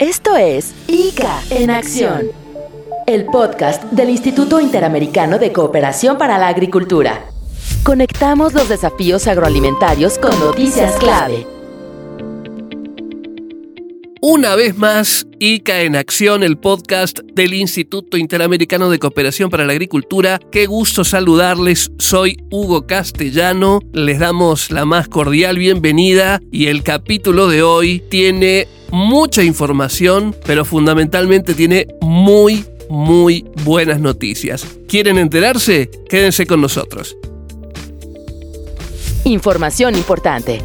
Esto es ICA en Acción, el podcast del Instituto Interamericano de Cooperación para la Agricultura. Conectamos los desafíos agroalimentarios con noticias clave. Una vez más, ICA en Acción, el podcast del Instituto Interamericano de Cooperación para la Agricultura. Qué gusto saludarles, soy Hugo Castellano, les damos la más cordial bienvenida y el capítulo de hoy tiene mucha información, pero fundamentalmente tiene muy, muy buenas noticias. ¿Quieren enterarse? Quédense con nosotros. Información importante.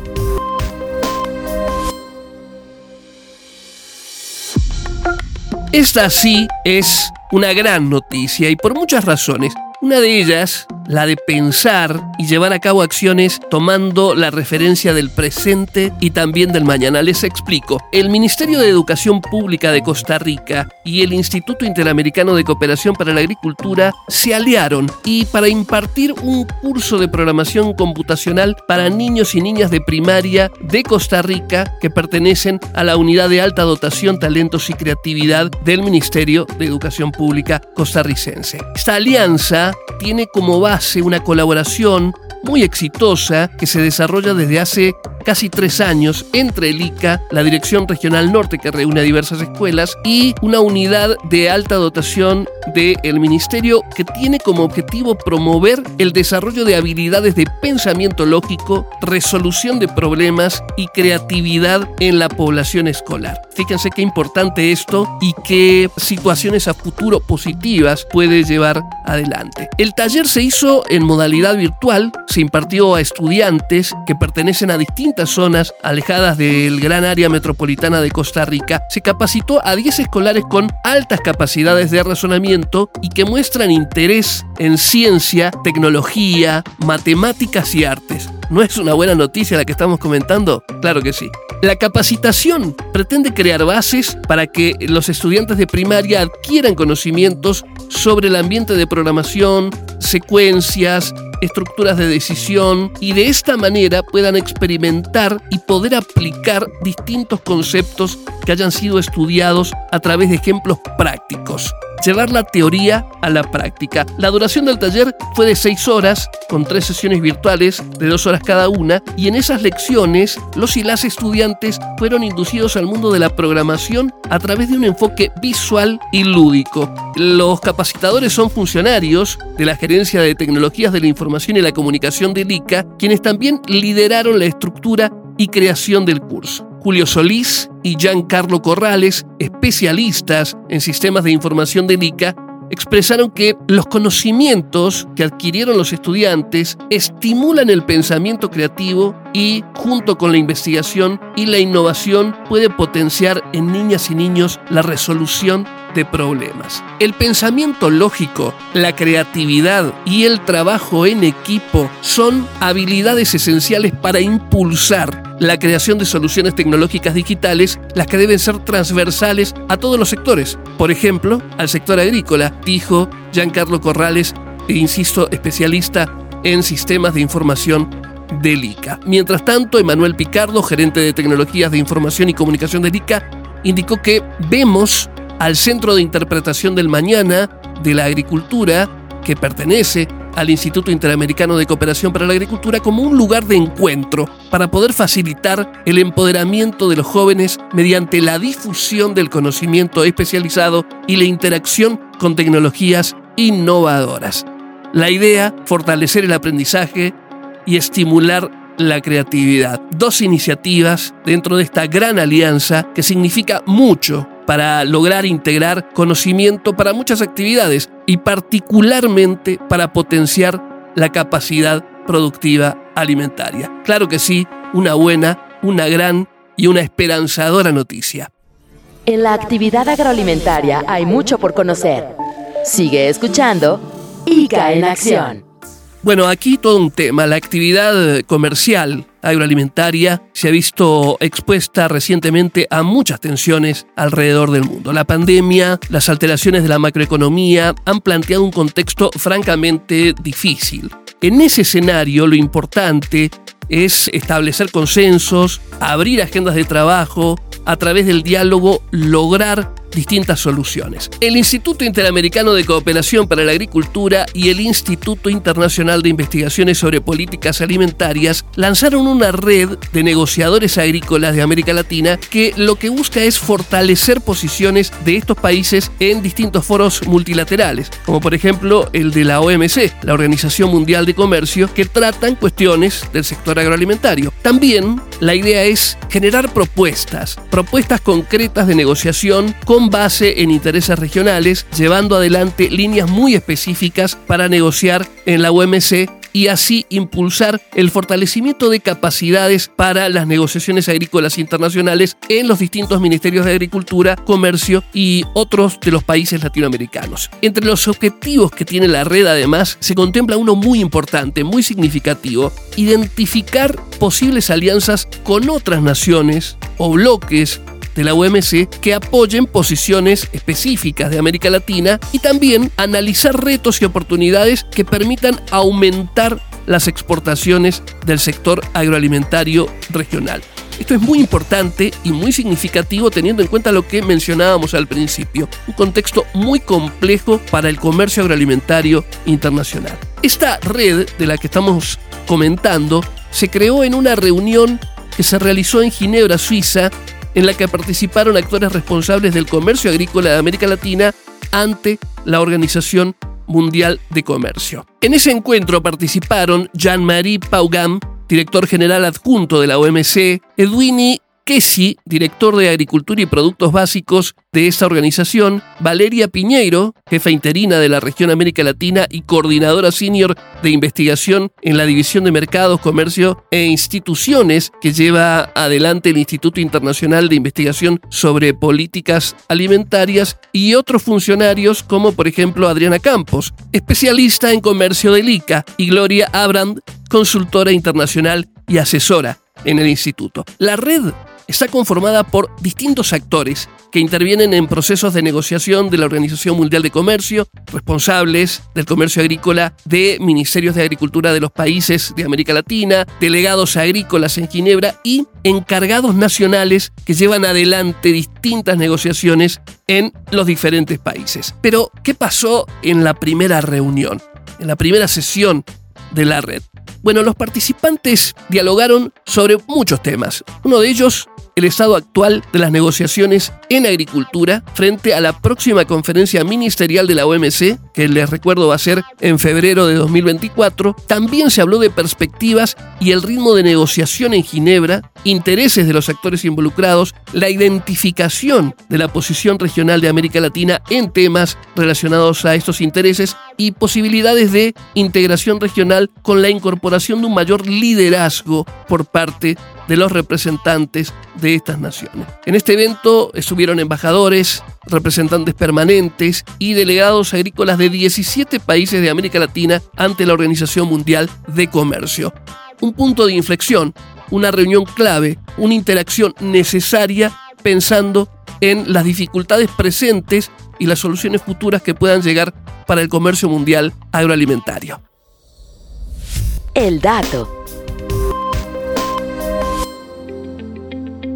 Esta sí es una gran noticia y por muchas razones. Una de ellas la de pensar y llevar a cabo acciones tomando la referencia del presente y también del mañana. Les explico. El Ministerio de Educación Pública de Costa Rica y el Instituto Interamericano de Cooperación para la Agricultura se aliaron y para impartir un curso de programación computacional para niños y niñas de primaria de Costa Rica que pertenecen a la Unidad de Alta Dotación, Talentos y Creatividad del Ministerio de Educación Pública costarricense. Esta alianza tiene como base una colaboración muy exitosa que se desarrolla desde hace casi tres años entre el ICA, la Dirección Regional Norte que reúne a diversas escuelas, y una unidad de alta dotación del Ministerio que tiene como objetivo promover el desarrollo de habilidades de pensamiento lógico, resolución de problemas y creatividad en la población escolar. Fíjense qué importante esto y qué situaciones a futuro positivas puede llevar adelante. El taller se hizo en modalidad virtual, se impartió a estudiantes que pertenecen a zonas alejadas del gran área metropolitana de Costa Rica, se capacitó a 10 escolares con altas capacidades de razonamiento y que muestran interés en ciencia, tecnología, matemáticas y artes. ¿No es una buena noticia la que estamos comentando? Claro que sí. La capacitación pretende crear bases para que los estudiantes de primaria adquieran conocimientos sobre el ambiente de programación, secuencias, estructuras de decisión y de esta manera puedan experimentar y poder aplicar distintos conceptos que hayan sido estudiados a través de ejemplos prácticos llevar la teoría a la práctica. La duración del taller fue de seis horas, con tres sesiones virtuales de dos horas cada una, y en esas lecciones los y las estudiantes fueron inducidos al mundo de la programación a través de un enfoque visual y lúdico. Los capacitadores son funcionarios de la Gerencia de Tecnologías de la Información y la Comunicación del ICA, quienes también lideraron la estructura y creación del curso. Julio Solís y Giancarlo Corrales, especialistas en sistemas de información del ICA, expresaron que los conocimientos que adquirieron los estudiantes estimulan el pensamiento creativo y, junto con la investigación y la innovación, puede potenciar en niñas y niños la resolución de problemas. El pensamiento lógico, la creatividad y el trabajo en equipo son habilidades esenciales para impulsar la creación de soluciones tecnológicas digitales, las que deben ser transversales a todos los sectores. Por ejemplo, al sector agrícola, dijo Giancarlo Corrales, e insisto, especialista en sistemas de información del ICA. Mientras tanto, Emanuel Picardo, gerente de tecnologías de información y comunicación del ICA, indicó que vemos al Centro de Interpretación del Mañana de la Agricultura, que pertenece al Instituto Interamericano de Cooperación para la Agricultura como un lugar de encuentro para poder facilitar el empoderamiento de los jóvenes mediante la difusión del conocimiento especializado y la interacción con tecnologías innovadoras. La idea, fortalecer el aprendizaje y estimular la creatividad. Dos iniciativas dentro de esta gran alianza que significa mucho para lograr integrar conocimiento para muchas actividades y particularmente para potenciar la capacidad productiva alimentaria. Claro que sí, una buena, una gran y una esperanzadora noticia. En la actividad agroalimentaria hay mucho por conocer. Sigue escuchando ICA en acción. Bueno, aquí todo un tema. La actividad comercial agroalimentaria se ha visto expuesta recientemente a muchas tensiones alrededor del mundo. La pandemia, las alteraciones de la macroeconomía han planteado un contexto francamente difícil. En ese escenario lo importante es establecer consensos, abrir agendas de trabajo, a través del diálogo lograr distintas soluciones. El Instituto Interamericano de Cooperación para la Agricultura y el Instituto Internacional de Investigaciones sobre Políticas Alimentarias lanzaron una red de negociadores agrícolas de América Latina que lo que busca es fortalecer posiciones de estos países en distintos foros multilaterales, como por ejemplo el de la OMC, la Organización Mundial de Comercio, que tratan cuestiones del sector agroalimentario. También la idea es generar propuestas, propuestas concretas de negociación con base en intereses regionales, llevando adelante líneas muy específicas para negociar en la OMC y así impulsar el fortalecimiento de capacidades para las negociaciones agrícolas internacionales en los distintos ministerios de Agricultura, Comercio y otros de los países latinoamericanos. Entre los objetivos que tiene la red además se contempla uno muy importante, muy significativo, identificar posibles alianzas con otras naciones o bloques de la OMC que apoyen posiciones específicas de América Latina y también analizar retos y oportunidades que permitan aumentar las exportaciones del sector agroalimentario regional. Esto es muy importante y muy significativo teniendo en cuenta lo que mencionábamos al principio, un contexto muy complejo para el comercio agroalimentario internacional. Esta red de la que estamos comentando se creó en una reunión que se realizó en Ginebra, Suiza, en la que participaron actores responsables del comercio agrícola de América Latina ante la Organización Mundial de Comercio. En ese encuentro participaron Jean-Marie Paugam, director general adjunto de la OMC, Edwini Kesi, director de Agricultura y Productos Básicos de esta organización, Valeria Piñeiro, jefa interina de la región América Latina y coordinadora senior de investigación en la División de Mercados, Comercio e Instituciones que lleva adelante el Instituto Internacional de Investigación sobre Políticas Alimentarias, y otros funcionarios como por ejemplo Adriana Campos, especialista en comercio del ICA, y Gloria Abrand, consultora internacional y asesora en el instituto. La red está conformada por distintos actores que intervienen en procesos de negociación de la Organización Mundial de Comercio, responsables del comercio agrícola de ministerios de agricultura de los países de América Latina, delegados agrícolas en Ginebra y encargados nacionales que llevan adelante distintas negociaciones en los diferentes países. Pero, ¿qué pasó en la primera reunión, en la primera sesión de la red? Bueno, los participantes dialogaron sobre muchos temas. Uno de ellos el estado actual de las negociaciones en agricultura frente a la próxima conferencia ministerial de la OMC, que les recuerdo va a ser en febrero de 2024. También se habló de perspectivas y el ritmo de negociación en Ginebra, intereses de los actores involucrados, la identificación de la posición regional de América Latina en temas relacionados a estos intereses y posibilidades de integración regional con la incorporación de un mayor liderazgo por parte de los representantes de estas naciones. En este evento estuvieron embajadores, representantes permanentes y delegados agrícolas de 17 países de América Latina ante la Organización Mundial de Comercio. Un punto de inflexión, una reunión clave, una interacción necesaria pensando en las dificultades presentes y las soluciones futuras que puedan llegar para el comercio mundial agroalimentario. El dato.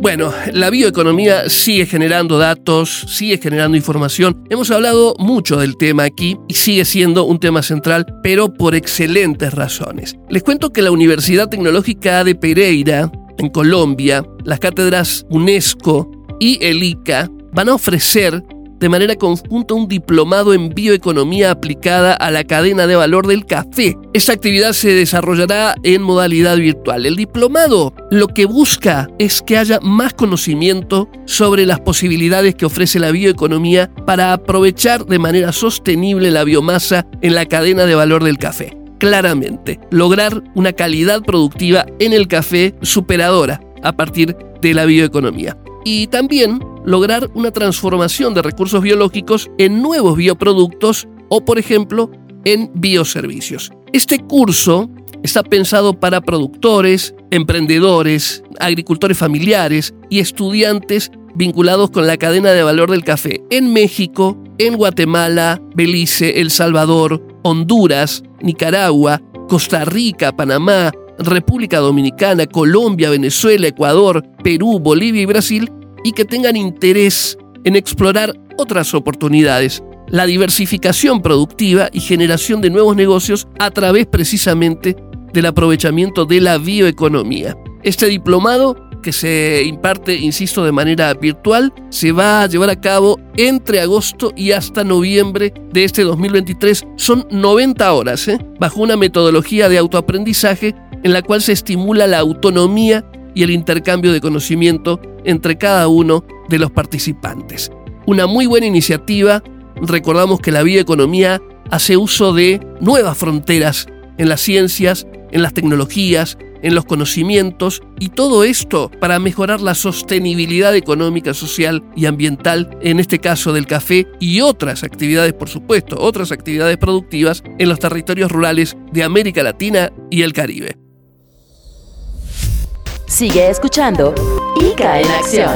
Bueno, la bioeconomía sigue generando datos, sigue generando información. Hemos hablado mucho del tema aquí y sigue siendo un tema central, pero por excelentes razones. Les cuento que la Universidad Tecnológica de Pereira, en Colombia, las cátedras UNESCO y el ICA van a ofrecer de manera conjunta un diplomado en bioeconomía aplicada a la cadena de valor del café. Esta actividad se desarrollará en modalidad virtual. El diplomado lo que busca es que haya más conocimiento sobre las posibilidades que ofrece la bioeconomía para aprovechar de manera sostenible la biomasa en la cadena de valor del café claramente, lograr una calidad productiva en el café superadora a partir de la bioeconomía. Y también lograr una transformación de recursos biológicos en nuevos bioproductos o, por ejemplo, en bioservicios. Este curso está pensado para productores, emprendedores, agricultores familiares y estudiantes vinculados con la cadena de valor del café en México, en Guatemala, Belice, El Salvador, Honduras, Nicaragua, Costa Rica, Panamá, República Dominicana, Colombia, Venezuela, Ecuador, Perú, Bolivia y Brasil, y que tengan interés en explorar otras oportunidades, la diversificación productiva y generación de nuevos negocios a través precisamente del aprovechamiento de la bioeconomía. Este diplomado que se imparte, insisto, de manera virtual, se va a llevar a cabo entre agosto y hasta noviembre de este 2023. Son 90 horas, ¿eh? bajo una metodología de autoaprendizaje en la cual se estimula la autonomía y el intercambio de conocimiento entre cada uno de los participantes. Una muy buena iniciativa. Recordamos que la bioeconomía hace uso de nuevas fronteras en las ciencias, en las tecnologías, en los conocimientos y todo esto para mejorar la sostenibilidad económica, social y ambiental, en este caso del café y otras actividades, por supuesto, otras actividades productivas en los territorios rurales de América Latina y el Caribe. Sigue escuchando ICA en acción.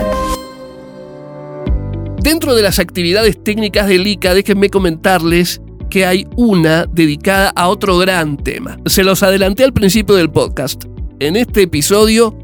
Dentro de las actividades técnicas del ICA, déjenme comentarles que hay una dedicada a otro gran tema. Se los adelanté al principio del podcast en este episodio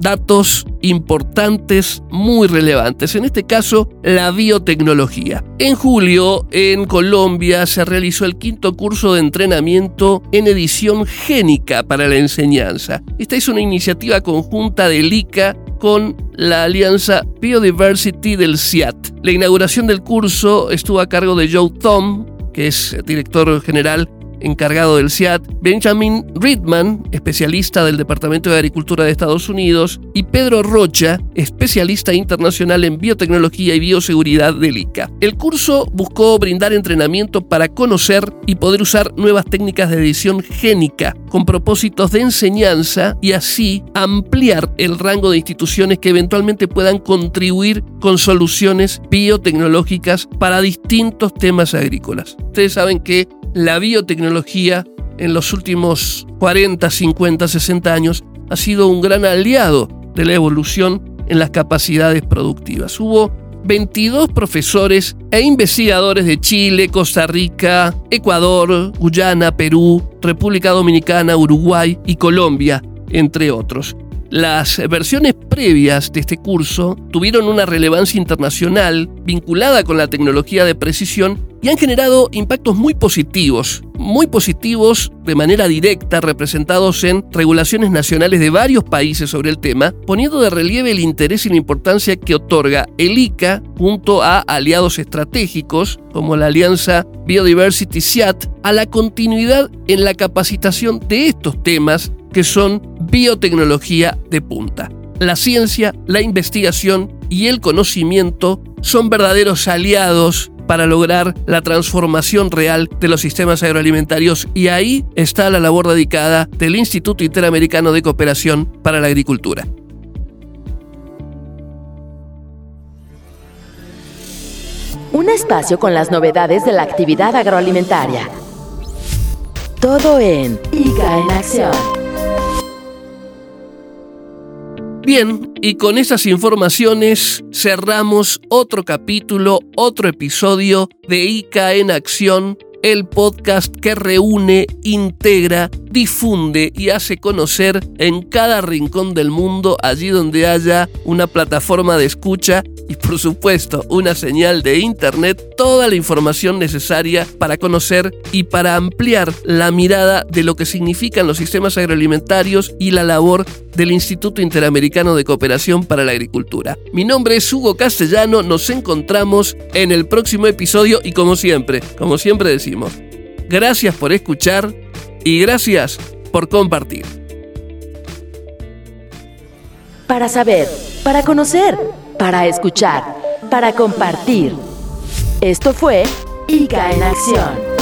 datos importantes, muy relevantes. En este caso, la biotecnología. En julio, en Colombia, se realizó el quinto curso de entrenamiento en edición génica para la enseñanza. Esta es una iniciativa conjunta del ICA con la alianza Biodiversity del CIAT. La inauguración del curso estuvo a cargo de Joe Tom, que es director general encargado del CIAT, Benjamin Ridman, especialista del Departamento de Agricultura de Estados Unidos, y Pedro Rocha, especialista internacional en biotecnología y bioseguridad del ICA. El curso buscó brindar entrenamiento para conocer y poder usar nuevas técnicas de edición génica con propósitos de enseñanza y así ampliar el rango de instituciones que eventualmente puedan contribuir con soluciones biotecnológicas para distintos temas agrícolas. Ustedes saben que la biotecnología en los últimos 40, 50, 60 años ha sido un gran aliado de la evolución en las capacidades productivas. Hubo 22 profesores e investigadores de Chile, Costa Rica, Ecuador, Guyana, Perú, República Dominicana, Uruguay y Colombia, entre otros. Las versiones previas de este curso tuvieron una relevancia internacional vinculada con la tecnología de precisión y han generado impactos muy positivos, muy positivos de manera directa representados en regulaciones nacionales de varios países sobre el tema, poniendo de relieve el interés y la importancia que otorga el ICA junto a aliados estratégicos como la Alianza Biodiversity SIAT a la continuidad en la capacitación de estos temas que son biotecnología de punta. La ciencia, la investigación y el conocimiento son verdaderos aliados para lograr la transformación real de los sistemas agroalimentarios y ahí está la labor dedicada del Instituto Interamericano de Cooperación para la Agricultura. Un espacio con las novedades de la actividad agroalimentaria. Todo en ICA en Acción. Bien, y con esas informaciones cerramos otro capítulo, otro episodio de ICA en Acción, el podcast que reúne, integra, difunde y hace conocer en cada rincón del mundo, allí donde haya una plataforma de escucha y por supuesto una señal de internet, toda la información necesaria para conocer y para ampliar la mirada de lo que significan los sistemas agroalimentarios y la labor del Instituto Interamericano de Cooperación para la Agricultura. Mi nombre es Hugo Castellano, nos encontramos en el próximo episodio y como siempre, como siempre decimos, gracias por escuchar y gracias por compartir. Para saber, para conocer, para escuchar, para compartir. Esto fue ICA en Acción.